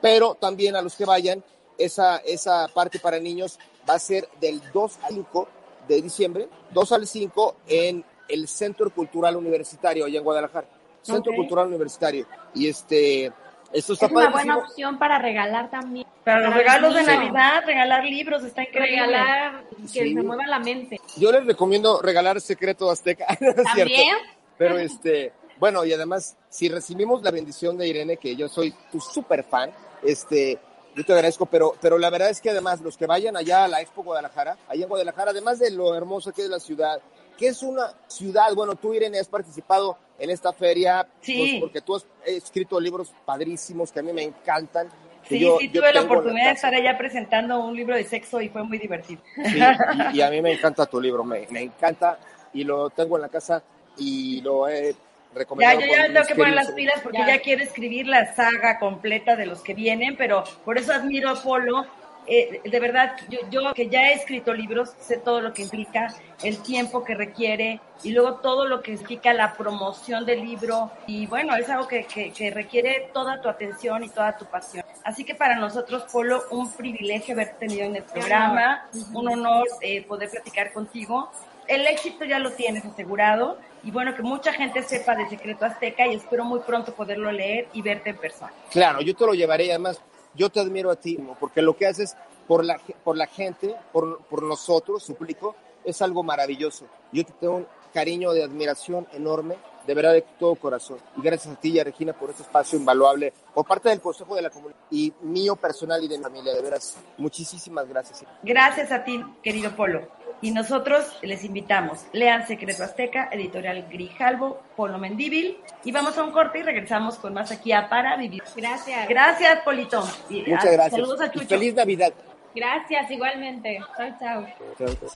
Speaker 4: pero también a los que vayan, esa, esa parte para niños va a ser del 2 al 5 de diciembre, 2 al 5 en el Centro Cultural Universitario allá en Guadalajara. Centro. Cultural Universitario. Y este, está
Speaker 3: Es una buena opción para regalar también.
Speaker 2: Para los regalos de. Navidad, regalar libros, está increíble.
Speaker 3: Regalar que
Speaker 4: Sí.
Speaker 3: se mueva la mente.
Speaker 4: Yo les recomiendo regalar Secreto Azteca.
Speaker 3: También.
Speaker 4: Pero este, bueno, y además, si recibimos la bendición de Irene, que yo soy tu súper fan, este, yo te agradezco, pero, pero la verdad es que además los que vayan allá a la Expo Guadalajara, allá en Guadalajara, además de lo hermoso que es la ciudad, que es una ciudad, bueno, tú Irene has participado en esta feria,
Speaker 2: Sí.
Speaker 4: pues, porque tú has escrito libros padrísimos que a mí me encantan.
Speaker 2: Sí,
Speaker 4: yo-
Speaker 2: sí,
Speaker 4: yo
Speaker 2: tuve la oportunidad de estar allá presentando un libro de sexo y fue muy divertido.
Speaker 4: Sí, y, y a mí me encanta tu libro, me, me encanta y lo tengo en la casa y lo he
Speaker 2: Ya,
Speaker 4: recomendado.
Speaker 2: yo
Speaker 4: con
Speaker 2: ya me tengo que poner las pilas porque
Speaker 3: Ya.
Speaker 2: ya. quiero escribir la saga completa de los que vienen, pero por eso admiro a Polo. Eh, de verdad, yo, yo que ya he escrito libros, sé todo lo que implica, el tiempo que requiere y luego todo lo que implica la promoción del libro. Y bueno, es algo que, que, que requiere toda tu atención y toda tu pasión. Así que para nosotros, Polo, un privilegio haber tenido en el programa, un honor eh, poder platicar contigo. El éxito ya lo tienes asegurado y bueno, que mucha gente sepa de Secreto Azteca y espero muy pronto poderlo leer y verte en persona.
Speaker 4: Claro, yo te lo llevaré además yo te admiro a ti, porque lo que haces por la, por la gente, por, por nosotros, su público, es algo maravilloso. Yo te tengo un cariño de admiración enorme, de verdad de todo corazón. Y gracias a ti y a Regina por este espacio invaluable, por parte del Consejo de la Comunidad y mío personal y de mi familia, de veras. Muchísimas gracias.
Speaker 2: Gracias a ti, querido Polo. Y nosotros les invitamos, lean Secreto Azteca, editorial Grijalvo, Polo Mendíbil, y vamos a un corte y regresamos con más aquí a Para Vivir.
Speaker 3: Gracias.
Speaker 2: Gracias, Polito. Y,
Speaker 4: Muchas
Speaker 2: ah,
Speaker 4: gracias.
Speaker 2: Saludos a
Speaker 4: Y
Speaker 2: Chucho.
Speaker 4: feliz Navidad.
Speaker 3: Gracias, igualmente. Chao, chao.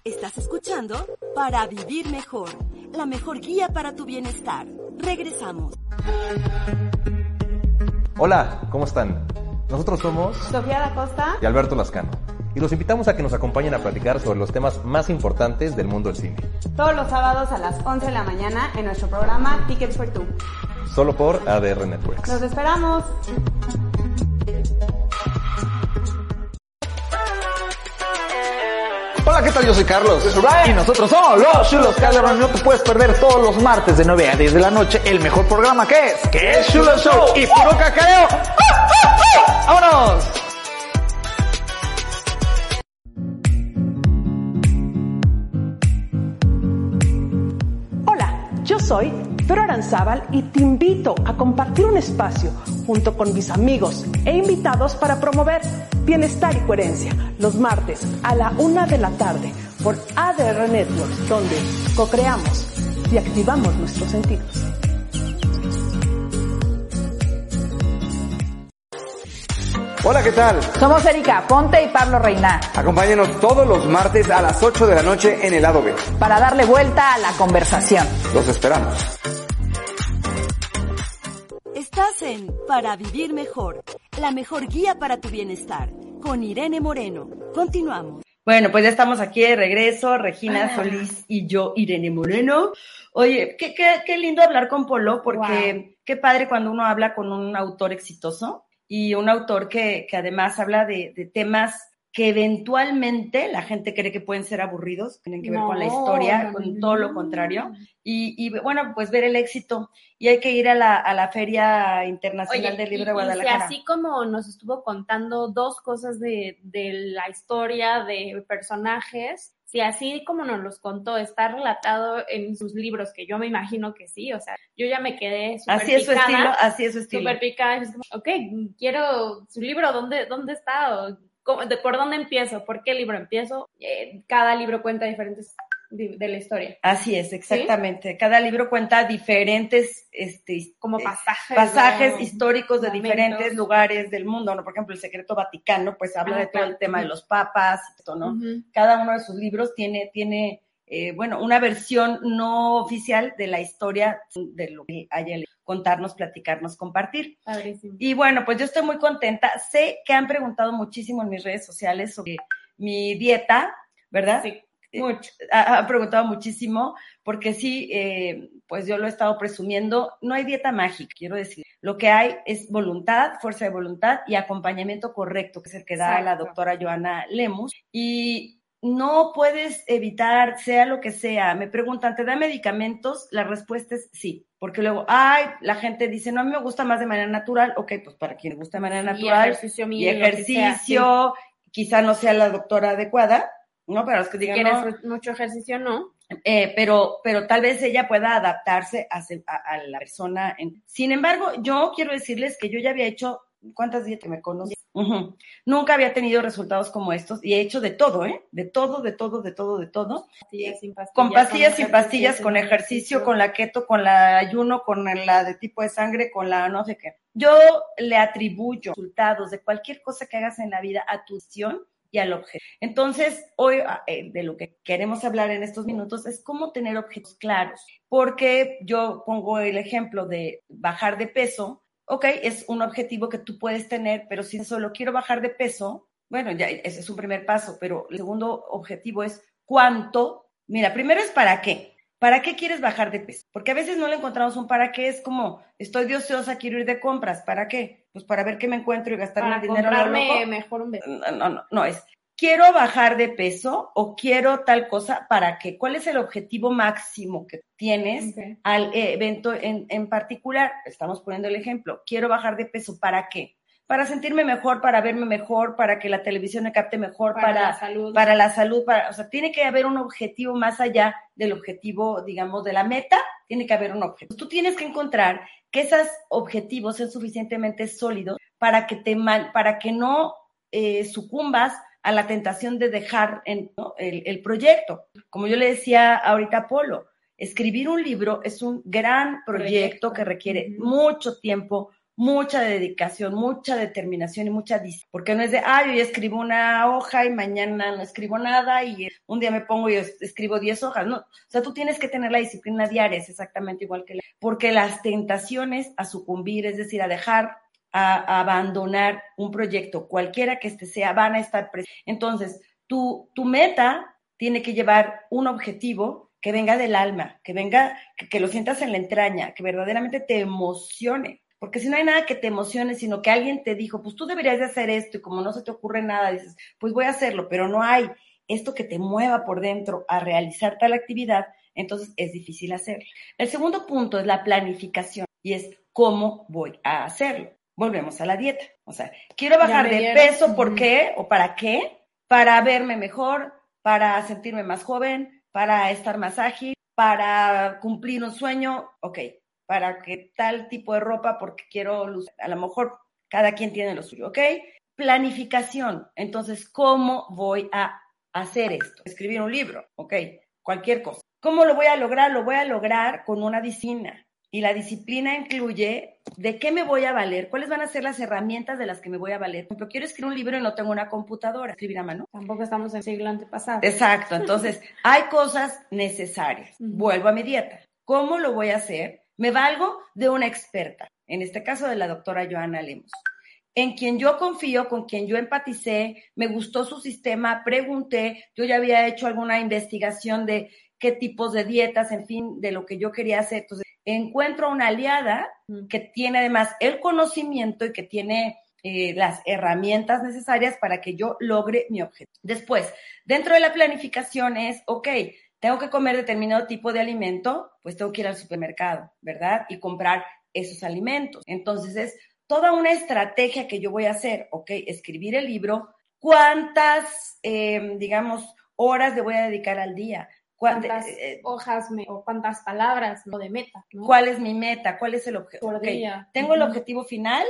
Speaker 1: Estás escuchando Para Vivir Mejor, la mejor guía para tu bienestar. Regresamos.
Speaker 5: Hola, ¿cómo están? Nosotros somos
Speaker 3: Sofía da Costa.
Speaker 5: y Alberto Lascano. Y los invitamos a que nos acompañen a platicar sobre los temas más importantes del mundo del cine.
Speaker 6: Todos los sábados a las 11 de la mañana en nuestro programa Tickets for Two.
Speaker 5: Solo por ADR Networks.
Speaker 6: Los esperamos.
Speaker 7: Hola, ¿qué tal? Yo soy Carlos. Y nosotros somos los Chulos Calderón. No te puedes perder todos los martes de 9 a 10 de la noche el mejor programa que es, que es Chulo Show y puro cacareo. ¡Ah, ah, ah! ¡Vámonos!
Speaker 8: Soy Vero Aranzábal y te invito a compartir un espacio junto con mis amigos e invitados para promover bienestar y coherencia los martes a la una de la tarde por ADR Networks, donde co-creamos y activamos nuestros sentidos.
Speaker 7: Hola, ¿qué tal?
Speaker 6: Somos Erika Ponte y Pablo Reina
Speaker 7: Acompáñenos todos los martes a las 8 de la noche en el lado B.
Speaker 6: para darle vuelta a la conversación.
Speaker 7: Los esperamos.
Speaker 1: Estás en Para Vivir Mejor, la mejor guía para tu bienestar, con Irene Moreno. Continuamos.
Speaker 2: Bueno, pues ya estamos aquí de regreso, Regina Solís y yo, Irene Moreno. Oye, qué, qué, qué lindo hablar con Polo, porque qué padre cuando uno habla con un autor exitoso y un autor que, que además habla de, de temas que eventualmente la gente cree que pueden ser aburridos, tienen que ver con la historia,
Speaker 3: no,
Speaker 2: con todo lo contrario. Y, y bueno, pues ver el éxito. Y hay que ir a la, a la Feria Internacional
Speaker 3: Oye,
Speaker 2: del Libro
Speaker 3: y-
Speaker 2: de
Speaker 3: y
Speaker 2: Guadalajara.
Speaker 3: así como nos estuvo contando dos cosas de, de la historia de personajes, si así como nos los contó, está relatado en sus libros, que yo me imagino que sí, o sea, yo ya me quedé súper
Speaker 2: Así es su estilo, así es su estilo.
Speaker 3: Súper picada, es como, ok, quiero su libro, ¿dónde, dónde está? O, ¿cómo- de- ¿Por dónde empiezo? ¿Por qué libro empiezo? Eh, cada libro cuenta diferentes de, la historia.
Speaker 2: Así es, exactamente. Cada libro cuenta diferentes, este,
Speaker 3: Como
Speaker 2: eh,
Speaker 3: pasajes.
Speaker 2: pasajes
Speaker 3: ¿no?
Speaker 2: históricos de
Speaker 3: Momentos.
Speaker 2: diferentes lugares del mundo, ¿no? Por ejemplo, el Secreto Vaticano, pues habla
Speaker 3: Ah,
Speaker 2: de todo
Speaker 3: claro.
Speaker 2: el tema de los papas, esto, ¿no? Cada uno de sus libros tiene, tiene, eh, bueno, una versión no oficial de la historia de lo que haya contarnos, platicarnos, compartir.
Speaker 3: Padrísimo.
Speaker 2: Y bueno, pues yo estoy muy contenta. Sé que han preguntado muchísimo en mis redes sociales sobre mi dieta, ¿verdad?
Speaker 3: Sí.
Speaker 2: Mucho. Ha, ha, preguntado muchísimo, porque sí, eh, pues yo lo he estado presumiendo. No hay dieta mágica, quiero decir. Lo que hay es voluntad, fuerza de voluntad y acompañamiento correcto, que es el que da Exacto. la doctora Joana Lemus. Y no puedes evitar, sea lo que sea. Me preguntan, ¿te da medicamentos? La respuesta es sí. Porque luego, ay, la gente dice, no, a mí me gusta más de manera natural. Ok, pues para quien le gusta de manera natural.
Speaker 3: Y ejercicio,
Speaker 2: y ejercicio sea, sí. quizá no sea la doctora adecuada, ¿no? Para los que digan,
Speaker 3: si
Speaker 2: no,
Speaker 3: mucho ejercicio, no.
Speaker 2: Eh, pero, pero tal vez ella pueda adaptarse a, a, a la persona. En... Sin embargo, yo quiero decirles que yo ya había hecho ¿Cuántas días que me conocen? Uh -huh. Nunca había tenido resultados como estos y he hecho de todo, ¿eh? De todo, de todo, de todo, de todo.
Speaker 3: Pastillas, sin pastillas,
Speaker 2: con pastillas, sin pastillas, con ejercicio, con la keto, con la ayuno, con la de tipo de sangre, con la no sé qué. Yo le atribuyo resultados de cualquier cosa que hagas en la vida a tu visión y al objeto. Entonces, hoy eh, de lo que queremos hablar en estos minutos es cómo tener objetos claros, porque yo pongo el ejemplo de bajar de peso, ok, es un objetivo que tú puedes tener, pero si solo quiero bajar de peso, bueno, ya ese es un primer paso, pero el segundo objetivo es cuánto. Mira, primero es para qué. ¿Para qué quieres bajar de peso? Porque a veces no le encontramos un para qué, es como, estoy de ociosa, quiero ir de compras, ¿para qué? Pues para ver qué me encuentro y gastarme
Speaker 3: para
Speaker 2: el dinero.
Speaker 3: Comprarme mejor un
Speaker 2: no, no, no, no, es, quiero bajar de peso o quiero tal cosa, ¿para qué? ¿Cuál es el objetivo máximo que tienes okay. al evento en, en, particular? Estamos poniendo el ejemplo, quiero bajar de peso, ¿para qué? Para sentirme mejor, para verme mejor, para que la televisión me capte mejor,
Speaker 3: para,
Speaker 2: para
Speaker 3: la salud.
Speaker 2: Para la salud para, o sea, tiene que haber un objetivo más allá del objetivo, digamos, de la meta, tiene que haber un objetivo. Tú tienes que encontrar que esos objetivos sean suficientemente sólidos para que te para que no eh, sucumbas a la tentación de dejar en, ¿no? el, el, proyecto. Como yo le decía ahorita a Polo, escribir un libro es un gran proyecto, proyecto. que requiere uh -huh. mucho tiempo, mucha dedicación, mucha determinación y mucha disciplina. Porque no es de, ah, yo ya escribo una hoja y mañana no escribo nada y un día me pongo y escribo 10 hojas. No, o sea, tú tienes que tener la disciplina diaria, es exactamente igual que la. Porque las tentaciones a sucumbir, es decir, a dejar a, abandonar un proyecto, cualquiera que este sea, van a estar presentes. Entonces, tu, tu meta tiene que llevar un objetivo que venga del alma, que venga, que, que, lo sientas en la entraña, que verdaderamente te emocione. Porque si no hay nada que te emocione, sino que alguien te dijo, pues tú deberías de hacer esto y como no se te ocurre nada, dices, pues voy a hacerlo, pero no hay esto que te mueva por dentro a realizar tal actividad, entonces es difícil hacerlo. El segundo punto es la planificación y es cómo voy a hacerlo volvemos a la dieta. O sea, quiero bajar de peso, ¿por qué? ¿O para qué? Para verme mejor, para sentirme más joven, para estar más ágil, para cumplir un sueño, ok, para que tal tipo de ropa, porque quiero lucir, a lo mejor cada quien tiene lo suyo, ok. Planificación, entonces, ¿cómo voy a hacer esto? Escribir un libro, ok, cualquier cosa. ¿Cómo lo voy a lograr? Lo voy a lograr con una disciplina. Y la disciplina incluye de qué me voy a valer, cuáles van a ser las herramientas de las que me voy a valer. Por ejemplo, quiero escribir un libro y no tengo una computadora, escribir a mano.
Speaker 3: Tampoco estamos en el siglo antepasado.
Speaker 2: Exacto, entonces hay cosas necesarias. Vuelvo a mi dieta. ¿Cómo lo voy a hacer? Me valgo de una experta, en este caso de la doctora Joana Lemos en quien yo confío, con quien yo empaticé, me gustó su sistema, pregunté, yo ya había hecho alguna investigación de qué tipos de dietas, en fin, de lo que yo quería hacer. Entonces, encuentro una aliada que tiene además el conocimiento y que tiene eh, las herramientas necesarias para que yo logre mi objetivo. Después, dentro de la planificación es, ok, tengo que comer determinado tipo de alimento, pues tengo que ir al supermercado, ¿verdad? Y comprar esos alimentos. Entonces es toda una estrategia que yo voy a hacer, ok, escribir el libro, cuántas, eh, digamos, horas le voy a dedicar al día,
Speaker 3: cuántas eh, hojas me, o cuántas palabras ¿no? de meta. ¿no?
Speaker 2: ¿Cuál es mi meta? ¿Cuál es el objetivo? Okay. Tengo uh -huh. el objetivo final,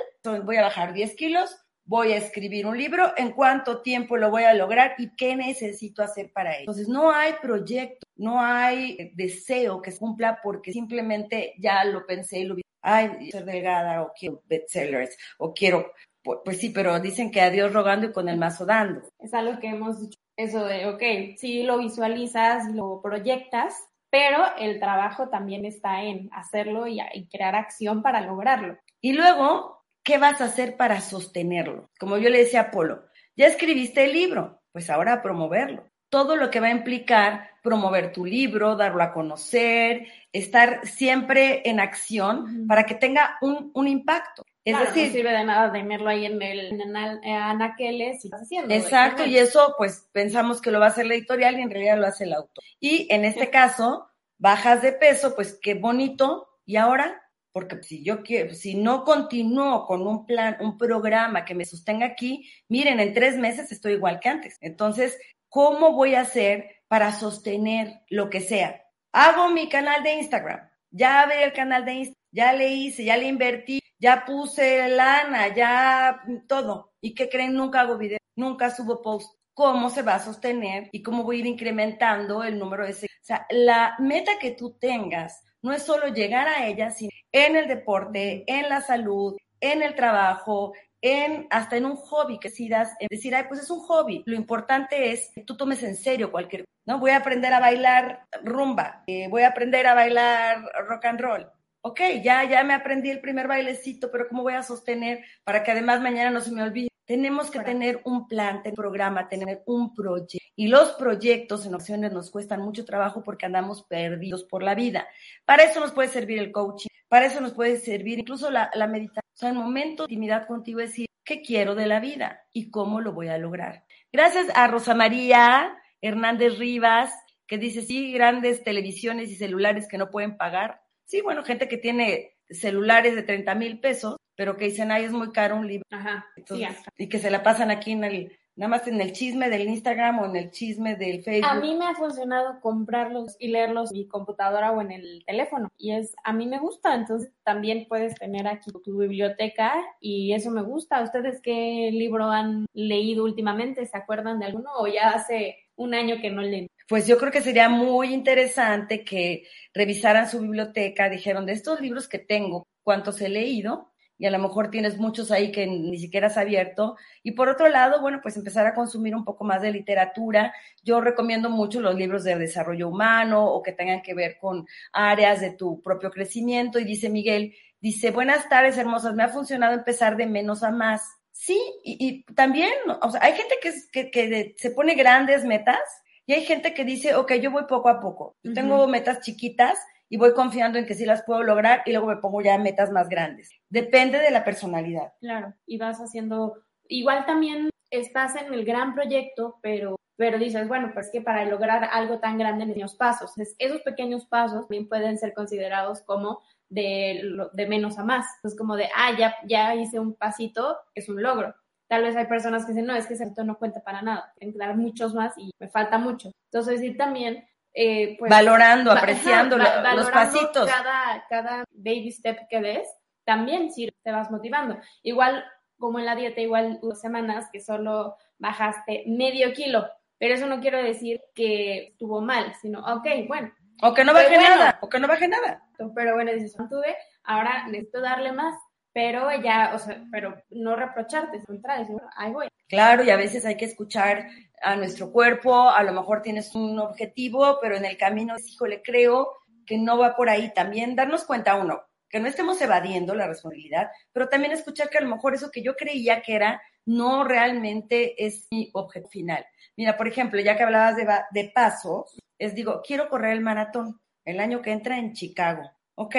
Speaker 2: voy a bajar 10 kilos, voy a escribir un libro, en cuánto tiempo lo voy a lograr y qué necesito hacer para ello. Entonces, no hay proyecto, no hay deseo que se cumpla porque simplemente ya lo pensé y lo vi. Ay, ser delgada o quiero bestsellers o quiero pues, pues, sí, pero dicen que a Dios rogando y con el mazo dando.
Speaker 3: Es algo que hemos dicho, eso de, ok, sí lo visualizas, lo proyectas, pero el trabajo también está en hacerlo y crear acción para lograrlo.
Speaker 2: Y luego, ¿qué vas a hacer para sostenerlo? Como yo le decía a Polo, ya escribiste el libro, pues ahora a promoverlo. todo lo que va a implicar promover tu libro, darlo a conocer, estar siempre en acción para que tenga un, un impacto. Es
Speaker 3: Claro,
Speaker 2: decir,
Speaker 3: no sirve de nada tenerlo ahí en el en anaqueles y haciendo.
Speaker 2: Exacto, y eso pues pensamos que lo va a hacer la editorial y en realidad lo hace el autor. Y en este caso, bajas de peso, pues qué bonito. ¿Y ahora? Porque si yo quiero, si no continúo con un plan, un programa que me sostenga aquí, miren, en tres meses estoy igual que antes. Entonces, ¿cómo voy a hacer para sostener lo que sea? Hago mi canal de Instagram, ya abrí el canal de Instagram, ya le hice, ya le invertí, ya puse lana, ya todo. ¿Y qué creen? Nunca hago video, nunca subo post. ¿Cómo se va a sostener y cómo voy a ir incrementando el número de seguidores? O sea, la meta que tú tengas no es solo llegar a ella, sino en el deporte, en la salud, en el trabajo, en hasta en un hobby que decidas, en decir, ay, pues es un hobby. Lo importante es que tú tomes en serio cualquier, ¿no? Voy a aprender a bailar rumba, eh, voy a aprender a bailar rock and roll. Ok, ya, ya me aprendí el primer bailecito, pero ¿cómo voy a sostener para que además mañana no se me olvide? Tenemos que tener un plan, tener un programa, tener un proyecto. Y los proyectos en ocasiones nos cuestan mucho trabajo porque andamos perdidos por la vida. Para eso nos puede servir el coaching, para eso nos puede servir incluso la, la meditación. O sea, en momento de intimidad contigo es decir, ¿qué quiero de la vida y cómo lo voy a lograr? Gracias a Rosa María Hernández Rivas, que dice, sí, grandes televisiones y celulares que no pueden pagar. Sí, bueno, gente que tiene celulares de 30 mil pesos, pero que dicen, ay, es muy caro un libro.
Speaker 3: Ajá,
Speaker 2: Entonces,
Speaker 3: sí,
Speaker 2: y que se la pasan aquí en el, nada más en el chisme del Instagram o en el chisme del Facebook.
Speaker 3: A mí me ha funcionado comprarlos y leerlos en mi computadora o en el teléfono y es a mí me gusta, entonces también puedes tener aquí tu biblioteca y eso me gusta. ¿Ustedes qué libro han leído últimamente? ¿Se acuerdan de alguno o ya hace un año que no leen?
Speaker 2: Pues yo creo que sería muy interesante que revisaran su biblioteca, dijeron de estos libros que tengo, cuántos he leído, y a lo mejor tienes muchos ahí que ni siquiera has abierto. Y por otro lado, bueno, pues empezar a consumir un poco más de literatura. Yo recomiendo mucho los libros de desarrollo humano o que tengan que ver con áreas de tu propio crecimiento. Y dice Miguel, dice, buenas tardes, hermosas, me ha funcionado empezar de menos a más. Sí, y, y también, o sea, hay gente que, que, se pone grandes metas y hay gente que dice, ok, yo voy poco a poco. Yo tengo
Speaker 3: Ujú.
Speaker 2: metas chiquitas y voy confiando en que sí las puedo lograr y luego me pongo ya metas más grandes. Depende de la personalidad.
Speaker 3: Claro, y vas haciendo, igual también estás en el gran proyecto, pero, pero dices, bueno, pues que para lograr algo tan grande necesitas pasos. Esos pequeños pasos también pueden ser considerados como de, de menos a más. Es como de, ah, ya, ya hice un pasito, es un logro. Tal vez hay personas que dicen, no, es que ese reto no cuenta para nada, tengo que dar muchos más y me falta mucho. Entonces, sí, también, eh, pues,
Speaker 2: Valorando,
Speaker 3: va-
Speaker 2: apreciando
Speaker 3: ajá,
Speaker 2: lo- los
Speaker 3: valorando
Speaker 2: pasitos.
Speaker 3: Cada, cada baby step que des, también sirve, te vas motivando. Igual, como en la dieta, igual hubo semanas que solo bajaste medio kilo, pero eso no quiere decir que estuvo mal, sino, ok, bueno.
Speaker 2: O que no baje
Speaker 3: bueno,
Speaker 2: nada, o que no baje nada.
Speaker 3: Pero bueno, dices, mantuve, ahora necesito darle más, pero ya, o sea, pero no reprocharte, al contrario, ahí voy.
Speaker 2: Claro, y a veces hay que escuchar a nuestro cuerpo, a lo mejor tienes un objetivo, pero en el camino, híjole, creo que no va por ahí. También darnos cuenta, uno, que no estemos evadiendo la responsabilidad, pero también escuchar que a lo mejor eso que yo creía que era, no realmente es mi objetivo final. Mira, por ejemplo, ya que hablabas de, de pasos, es digo, quiero correr el maratón el año que entra en Chicago. Ok,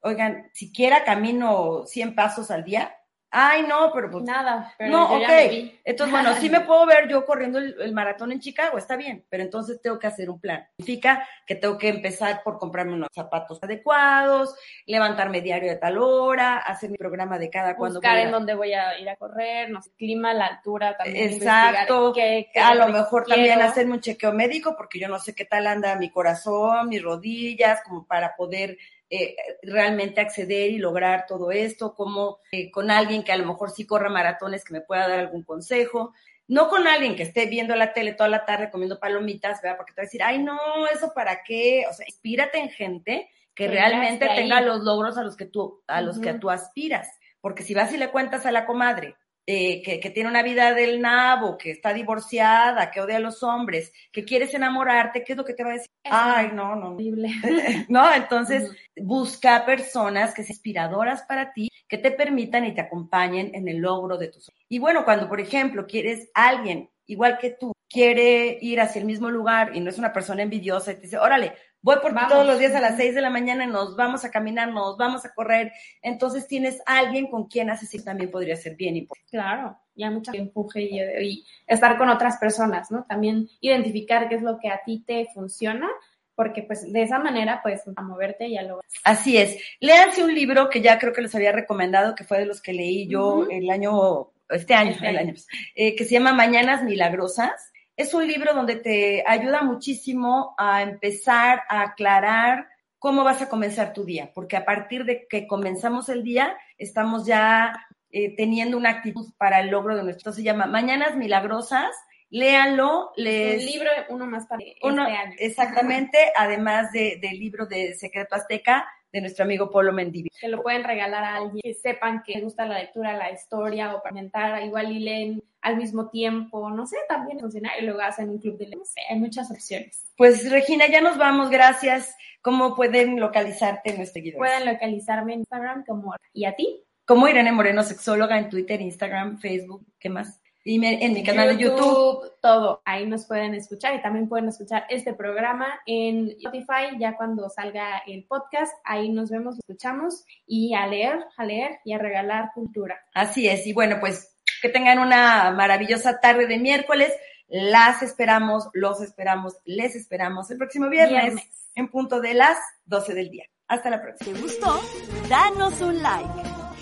Speaker 2: oigan, siquiera camino 100 pasos al día. Ay, no, pero pues
Speaker 3: Nada, pero
Speaker 2: no,
Speaker 3: yo
Speaker 2: ok.
Speaker 3: ya me vi.
Speaker 2: Entonces, bueno, sí me puedo ver yo corriendo el, el maratón en Chicago, está bien, pero entonces tengo que hacer un plan. Significa que tengo que empezar por comprarme unos zapatos adecuados, levantarme diario de tal hora, hacer mi programa de cada cuando
Speaker 3: buscar en
Speaker 2: a-
Speaker 3: dónde voy a ir a correr, no sé, clima, la altura, también
Speaker 2: Exacto.
Speaker 3: qué- qué
Speaker 2: a lo
Speaker 3: quiero.
Speaker 2: mejor también hacerme un chequeo médico porque yo no sé qué tal anda mi corazón, mis rodillas, como para poder eh, realmente acceder y lograr todo esto, como eh, con alguien que a lo mejor sí corra maratones que me pueda dar algún consejo. No con alguien que esté viendo la tele toda la tarde comiendo palomitas, ¿verdad? Porque te va a decir, ay, no, ¿eso para qué? O sea, inspírate en gente que
Speaker 3: Que
Speaker 2: realmente tenga los logros a los que tú, a los que
Speaker 3: Ujú.
Speaker 2: tú aspiras. Porque si vas y le cuentas a la comadre eh, que, que tiene una vida del nabo, que está divorciada, que odia a los hombres, que quieres enamorarte, ¿qué es lo que te va a decir? Ay, no, no. no. No, entonces busca personas que sean inspiradoras para ti, que te permitan y te acompañen en el logro de tus sueños. Y bueno, cuando por ejemplo quieres alguien igual que tú, quiere ir hacia el mismo lugar y no es una persona envidiosa y te dice, órale, voy por ti todos los días a las 6 de la mañana, nos vamos a caminar, nos vamos a correr, entonces tienes a alguien con quien haces y también podría ser bien importante.
Speaker 3: Claro, ya mucha empuje y, y estar con otras personas, ¿no? También identificar qué es lo que a ti te funciona porque pues de esa manera pues a moverte y a lograr.
Speaker 2: Así es. Léanse un libro que ya creo que les había recomendado, que fue de los que leí yo
Speaker 3: Ujú.
Speaker 2: el año, este año,
Speaker 3: Este
Speaker 2: el
Speaker 3: año.
Speaker 2: año, eh, que se llama Mañanas Milagrosas. Es un libro donde te ayuda muchísimo a empezar a aclarar cómo vas a comenzar tu día, porque a partir de que comenzamos el día, estamos ya eh, teniendo una actitud para el logro de nuestro. Se llama Mañanas Milagrosas. Léanlo, les
Speaker 3: Un libro, uno más para
Speaker 2: uno,
Speaker 3: este año.
Speaker 2: Exactamente, además de, del libro de Secreto Azteca de nuestro amigo Polo Mendivi.
Speaker 3: que lo pueden regalar a alguien que sepan que les gusta la lectura, la historia o para inventar, igual y leen al mismo tiempo, no sé, también funcionar y luego hacen un club de no sé, hay muchas opciones.
Speaker 2: Pues Regina, ya nos vamos, gracias. ¿Cómo pueden localizarte en nuestro seguidores?
Speaker 3: Pueden localizarme en Instagram como y a ti.
Speaker 2: Como Irene Moreno, sexóloga en Twitter, Instagram, Facebook, ¿qué más? Y me- en mi canal de YouTube.
Speaker 3: todo. Ahí nos pueden escuchar y también pueden escuchar este programa en Spotify ya cuando salga el podcast. Ahí nos vemos, escuchamos y a leer, a leer y a regalar cultura.
Speaker 2: Así es, y bueno, pues que tengan una maravillosa tarde de miércoles. Las esperamos, los esperamos, les esperamos el próximo viernes,
Speaker 3: Viernes.
Speaker 2: en punto de las 12 del día. Hasta la próxima.
Speaker 1: ¿Te gustó? Danos un like.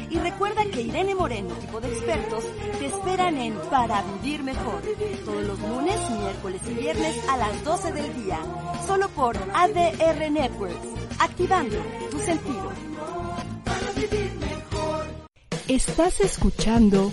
Speaker 1: Y recuerda que Irene Moreno, equipo de expertos, te esperan en Para Vivir Mejor. Todos los lunes, miércoles y viernes a las 12 del día. Solo por ADR Networks. Activando tu sentido.
Speaker 9: Estás escuchando